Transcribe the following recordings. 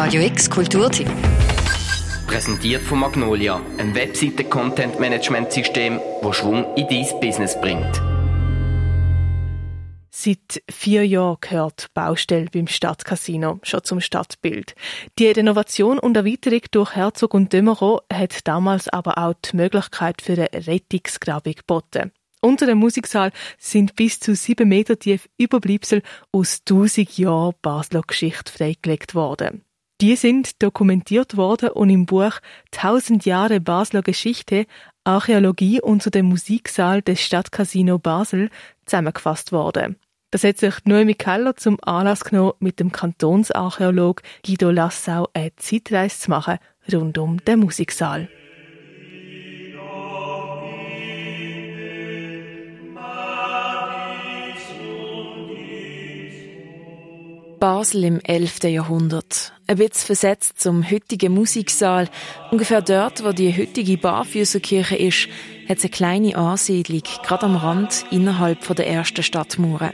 Radio X Kulturtipp. Präsentiert von Magnolia, ein Webseite-Content-Management-System, das Schwung in dein Business bringt. Seit vier Jahren gehört die Baustelle beim Stadtcasino schon zum Stadtbild. Die Renovation und Erweiterung durch Herzog und Dömerow hat damals aber auch die Möglichkeit für eine Rettungsgrabung geboten. Unter dem Musiksaal sind bis zu sieben Meter tief Überbleibsel aus tausend Jahren Basler Geschichte freigelegt worden. Die sind dokumentiert worden und im Buch Tausend Jahre Basler Geschichte Archäologie unter dem Musiksaal des Stadtcasino Basel zusammengefasst worden. Das hat sich Noemi Keller zum Anlass genommen, mit dem Kantonsarchäolog Guido Lassau eine Zeitreise zu machen rund um den Musiksaal. Basel im 11. Jahrhundert. Ein bisschen versetzt zum heutigen Musiksaal. Ungefähr dort, wo die heutige Barfüßerkirche ist, hat es eine kleine Ansiedlung, gerade am Rand, innerhalb der ersten Stadtmauern.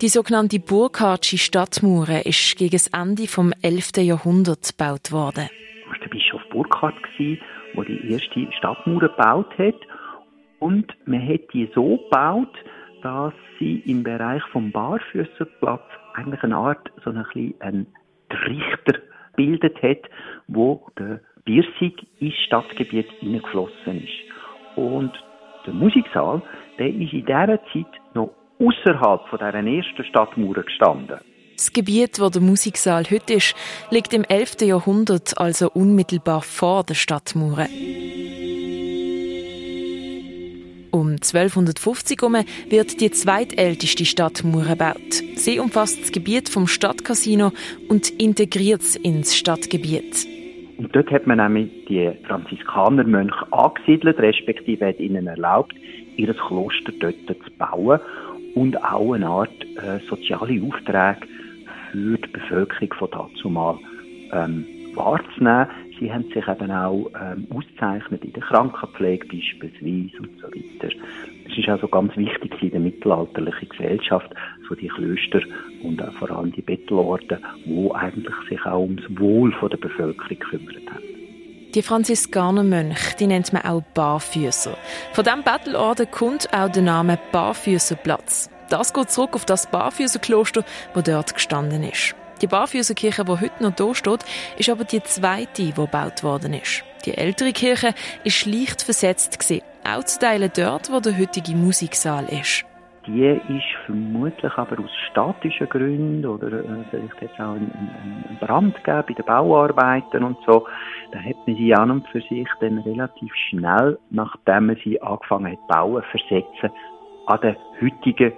Die sogenannte Burkhardsche Stadtmauer ist gegen das Ende vom 11. Jahrhundert gebaut worden. Das war der Bischof Burkhard, der die erste Stadtmauer gebaut hat. Und man hat die so gebaut, dass sie im Bereich vom Barfüßerplatz eigentlich eine Art, so ein bisschen ein Trichter bildet hat, wo der Biersig ins Stadtgebiet hineingeflossen ist. Und der Musiksaal, der ist in dieser Zeit noch außerhalb von dieser ersten Stadtmauer gestanden. Das Gebiet, wo der Musiksaal heute ist, liegt im 11. Jahrhundert, also unmittelbar vor der Stadtmauer. Um 1250 herum wird die zweitälteste Stadtmauer gebaut. Sie umfasst das Gebiet vom Stadtcasino und integriert es ins Stadtgebiet. Und dort hat man nämlich die Franziskanermönche angesiedelt, respektive hat ihnen erlaubt, ihr Kloster dort zu bauen und auch eine Art äh, soziale Aufträge für die Bevölkerung von dazumal ähm, wahrzunehmen. Sie haben sich eben auch ähm, ausgezeichnet in der Krankenpflege beispielsweise und so weiter. Es ist also ganz wichtig in der mittelalterlichen Gesellschaft, so die Klöster und auch vor allem die Bettelorden, wo eigentlich sich auch ums Wohl der Bevölkerung gekümmert haben. Die Franziskanermönche, die nennt man auch Barfüßer. Von diesem Bettelorden kommt auch der Name Barfüßerplatz. Das geht zurück auf das Barfüßerkloster, wo dort gestanden ist. Die Barfüßerkirche, die heute noch hier steht, ist aber die zweite, die gebaut worden ist. Die ältere Kirche ist leicht versetzt auch zu teilen dort, wo der heutige Musiksaal ist die ist vermutlich aber aus statischen Gründen oder äh, vielleicht jetzt auch einen, Brand gegeben bei den Bauarbeiten und so. Da hat man sie an und für sich dann relativ schnell, nachdem man sie angefangen hat bauen, versetzen an den heutigen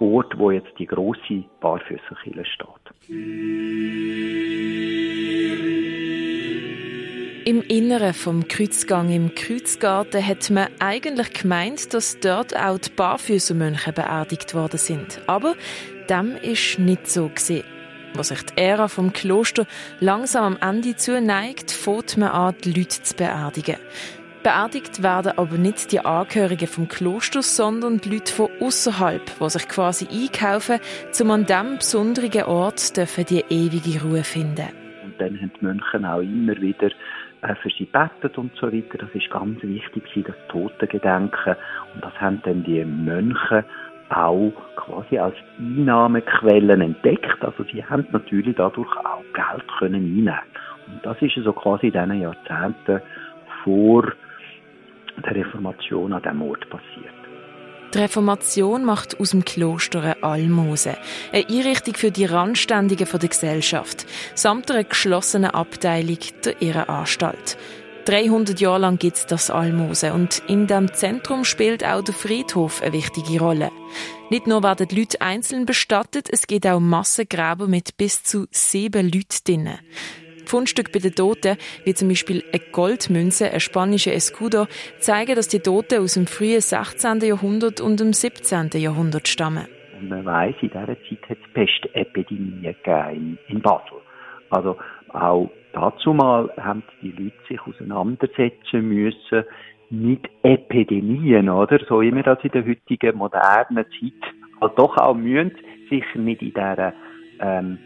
Ort, wo jetzt die große Barfüßerkille steht. Im Inneren vom Kreuzgang im Kreuzgarten hat man eigentlich gemeint, dass dort auch die Barfüßermönche beerdigt worden sind. Aber dem ist nicht so gesehen. Wo sich die Ära vom Kloster langsam am Ende zuneigt, fängt man an, die Leute zu beerdigen. Beerdigt werden aber nicht die Angehörigen vom Kloster, sondern die Leute von außerhalb, die sich quasi einkaufen, um an diesem besonderen Ort die ewige Ruhe finden. Und dann haben die Mönche auch immer wieder äh, für sie betet und so weiter. Das ist ganz wichtig, das Totengedenken. Und das haben dann die Mönche auch quasi als Einnahmequellen entdeckt. Also sie haben natürlich dadurch auch Geld können einnehmen. Und das ist so quasi in diesen Jahrzehnten vor der Reformation an diesem Ort passiert. Die Reformation macht aus dem Kloster eine Almose, eine Einrichtung für die Randständigen der Gesellschaft, samt einer geschlossenen Abteilung der Irrenanstalt. 300 Jahre lang gibt es das Almose und in dem Zentrum spielt auch der Friedhof eine wichtige Rolle. Nicht nur werden die Leute einzeln bestattet, es gibt auch Massengräber mit bis zu sieben Leuten drinnen. Fundstücke bei den Toten, wie zum Beispiel eine Goldmünze, ein spanischer Escudo, zeigen, dass die Toten aus dem frühen 16. Jahrhundert und dem 17. Jahrhundert stammen. Und man weiss, in dieser Zeit hat es Pestepidemien in Basel. Also auch dazu mal haben die Leute sich auseinandersetzen müssen mit Epidemien, oder? So immer das in der heutigen modernen Zeit halt doch auch müssen, sich nicht in dieser ähm,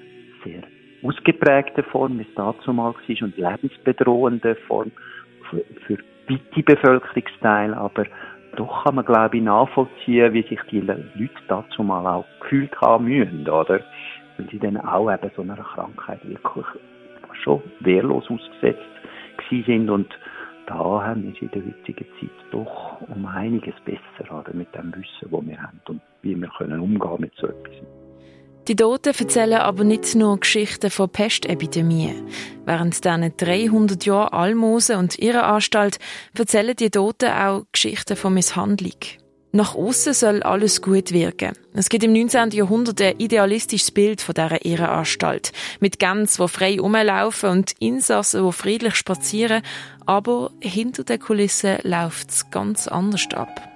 sehr ausgeprägten Form, wie es dazu mal war, und lebensbedrohende Form für, für weite Bevölkerungsteile, aber doch kann man, glaube ich, nachvollziehen, wie sich die Leute dazu mal auch gefühlt haben müssen, oder? Weil sie dann auch eben so einer Krankheit wirklich schon wehrlos ausgesetzt sind und da haben wir in der heutigen Zeit doch um einiges besser oder, mit dem Wissen, das wir haben und wie wir können umgehen mit so etwas. Die Toten erzählen aber nicht nur Geschichten von Pestepidemien. Während diesen 300 Jahren Almosen und ihrer Anstalt erzählen die Toten auch Geschichten von Misshandlung. Nach außen soll alles gut wirken. Es gibt im 19. Jahrhundert ein idealistisches Bild von dieser Ehrenanstalt. Mit Gänsen, die frei rumlaufen und Insassen, die friedlich spazieren. Aber hinter den Kulissen läuft es ganz anders ab.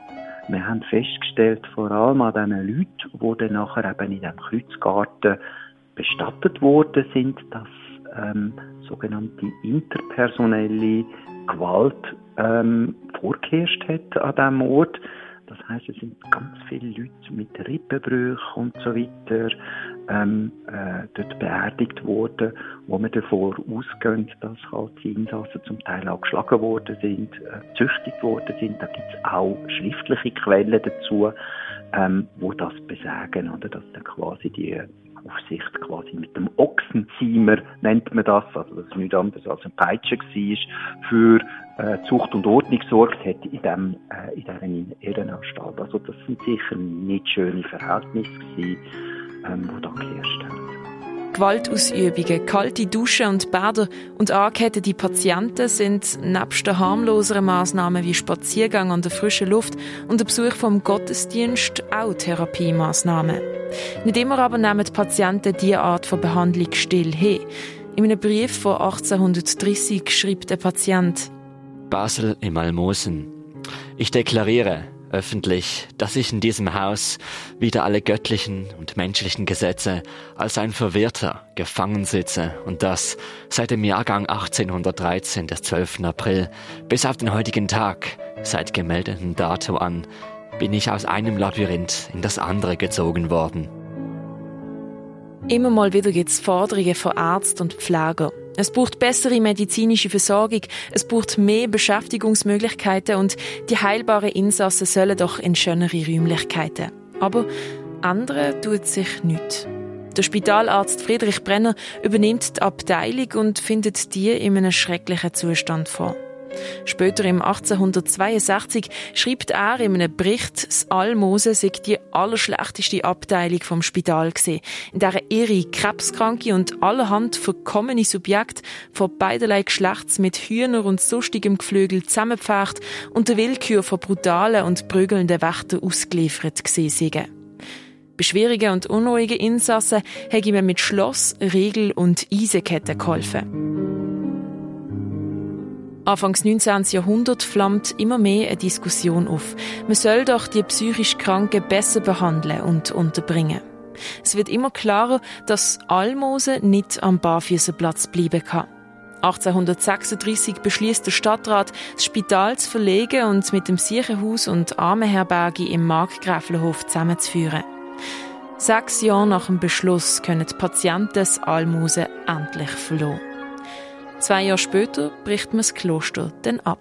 Wir haben festgestellt, vor allem an diesen Leuten, die dann nachher eben in diesem Kreuzgarten bestattet worden sind, dass ähm, sogenannte interpersonelle Gewalt ähm, vorgeherrscht hat an diesem Ort. Das heißt, es sind ganz viele Leute mit Rippenbrüchen und so weiter ähm, äh, dort beerdigt worden, wo wir davor ausgehen, dass halt die Insassen zum Teil auch geschlagen worden sind, äh, züchtigt worden sind. Da gibt es auch schriftliche Quellen dazu, ähm, wo das besagen, oder dass dann quasi die Aufsicht quasi mit dem Ochsenziemer, nennt man das, also das ist nichts anderes als ein Peitsche war, für äh, Zucht und Ordnung gesorgt hat in, dem, äh, in dieser Ehrenanstalt. Also das sind sicher nicht schöne Verhältnisse gewesen, ähm, da haben. Gewaltausübungen, kalte Duschen und Bäder und angekettete Patienten sind nebst den harmloseren Massnahmen wie Spaziergang an der frischen Luft und der Besuch vom Gottesdienst auch Therapiemaßnahmen. Nicht immer aber nehmen die Patienten diese Art von Behandlung still hin. In einem Brief von 1830 schreibt der Patient Basel im Almosen. Ich deklariere, öffentlich, dass ich in diesem Haus wieder alle göttlichen und menschlichen Gesetze als ein Verwirrter gefangen sitze und dass seit dem Jahrgang 1813 des 12. April bis auf den heutigen Tag, seit gemeldeten Dato an, bin ich aus einem Labyrinth in das andere gezogen worden. Immer mal wieder gibt es Forderungen von Ärzten und Pfleger. Es braucht bessere medizinische Versorgung, es braucht mehr Beschäftigungsmöglichkeiten und die heilbaren Insassen sollen doch in schönere Räumlichkeiten. Aber andere tut sich nichts. Der Spitalarzt Friedrich Brenner übernimmt die Abteilung und findet die in einem schrecklichen Zustand vor. Später im 1862 schreibt er in einem Bericht, das Almosen sei die allerschlechteste Abteilung vom Spital gewesen, in der ihre Krebskranke und allerhand verkommene Subjekte von beiderlei Geschlechts mit Hühner und sonstigem Geflügel zusammengepfercht und der Willkür von brutalen und prügelnden Wächtern ausgeliefert gewesen seien. Bei schwierigen und unruhigen Insassen hätte man mit Schloss, Riegel und Eisenketten geholfen. Anfangs 19. Jahrhundert flammt immer mehr eine Diskussion auf. Man soll doch die psychisch Kranken besser behandeln und unterbringen. Es wird immer klarer, dass Almosen nicht am Barfüßerplatz bleiben kann. 1836 beschließt der Stadtrat, das Spital zu verlegen und mit dem Siechenhaus und Armenherberge im Markgräflerhof zusammenzuführen. Sechs Jahre nach dem Beschluss können die Patienten das Almosen endlich verloren. Zwei Jahre später bricht man das Kloster dann ab.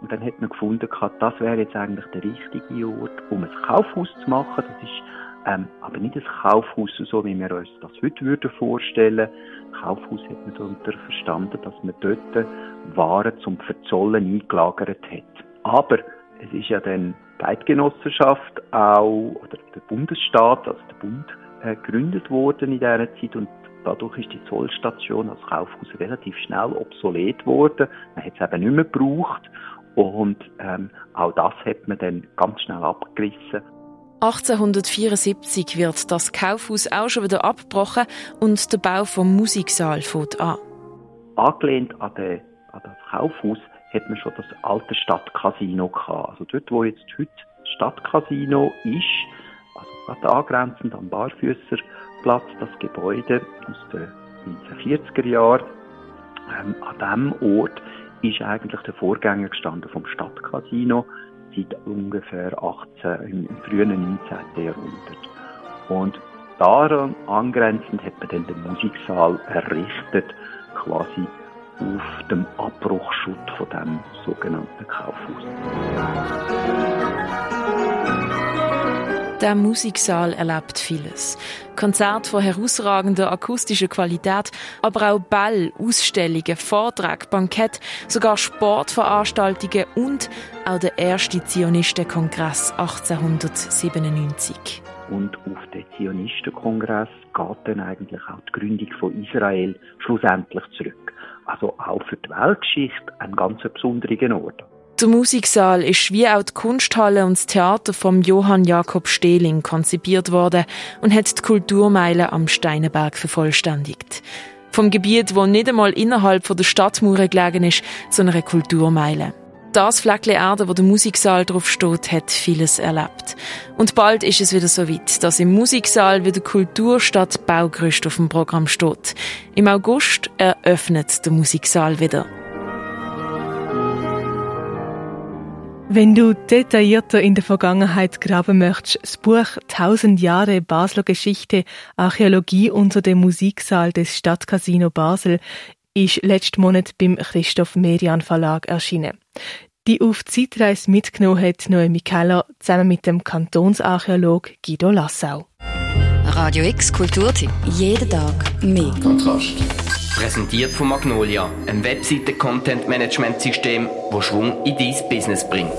Und dann hat man gefunden, das wäre jetzt eigentlich der richtige Ort, um ein Kaufhaus zu machen. Das ist ähm, aber nicht ein Kaufhaus, so wie wir uns das heute würden vorstellen. Kaufhaus hat man darunter verstanden, dass man dort Waren zum Verzollen eingelagert hat. Aber es ist ja dann die Eidgenossenschaft auch, oder der Bundesstaat, also der Bund, äh, gegründet worden in dieser Zeit und Dadurch ist die Zollstation als Kaufhaus relativ schnell obsolet geworden. Man hat es eben nicht mehr gebraucht. Und ähm, auch das hat man dann ganz schnell abgerissen. 1874 wird das Kaufhaus auch schon wieder abgebrochen und der Bau vom Musiksaal fängt an. Angelehnt an, den, an das Kaufhaus hat man schon das alte Stadtcasino gehabt. Also dort, wo jetzt heute das Stadtcasino ist, also gerade angrenzend am Barfüßer Platz, das Gebäude aus den 1940er Jahren. Ähm, an diesem Ort ist eigentlich der Vorgänger gestanden vom Stadtcasino seit ungefähr 18, im, im frühen 19. Jahrhundert. Und Daran angrenzend hat man dann den Musiksaal errichtet, quasi auf dem Abbruchschutt von dem sogenannten Kaufhaus. Der Musiksaal erlebt vieles. Konzert von herausragender akustischer Qualität, aber auch Ball, Ausstellungen, Vorträge, Bankett, sogar Sportveranstaltungen und auch der erste Zionistenkongress 1897. Und auf den Zionistenkongress geht dann eigentlich auch die Gründung von Israel schlussendlich zurück. Also auch für die Weltgeschichte ein ganz besonderer Ort. Der Musiksaal ist wie auch die Kunsthalle und das Theater vom Johann Jakob Stehling konzipiert worden und hat die Kulturmeile am Steinenberg vervollständigt. Vom Gebiet, wo nicht einmal innerhalb der Stadtmauern gelegen ist, zu einer Kulturmeile. Das Fleckchen Erde, wo der Musiksaal drauf steht, hat vieles erlebt. Und bald ist es wieder so weit, dass im Musiksaal wieder Kulturstadt Baugerüst auf dem Programm steht. Im August eröffnet der Musiksaal wieder. Wenn du detaillierter in der Vergangenheit graben möchtest, das Buch Tausend Jahre Basler Geschichte, Archäologie unter dem Musiksaal des Stadtcasino Basel ist letzten Monat beim Christoph Median Verlag erschienen. Die auf Zeitreise mitgenommen hat Noemi Keller zusammen mit dem Kantonsarchäolog Guido Lassau. Radio X Kulturtipp. Jeden Tag mehr. Kontrast. Präsentiert von Magnolia, einem Webseiten-Content-Management-System, das Schwung in dein Business bringt.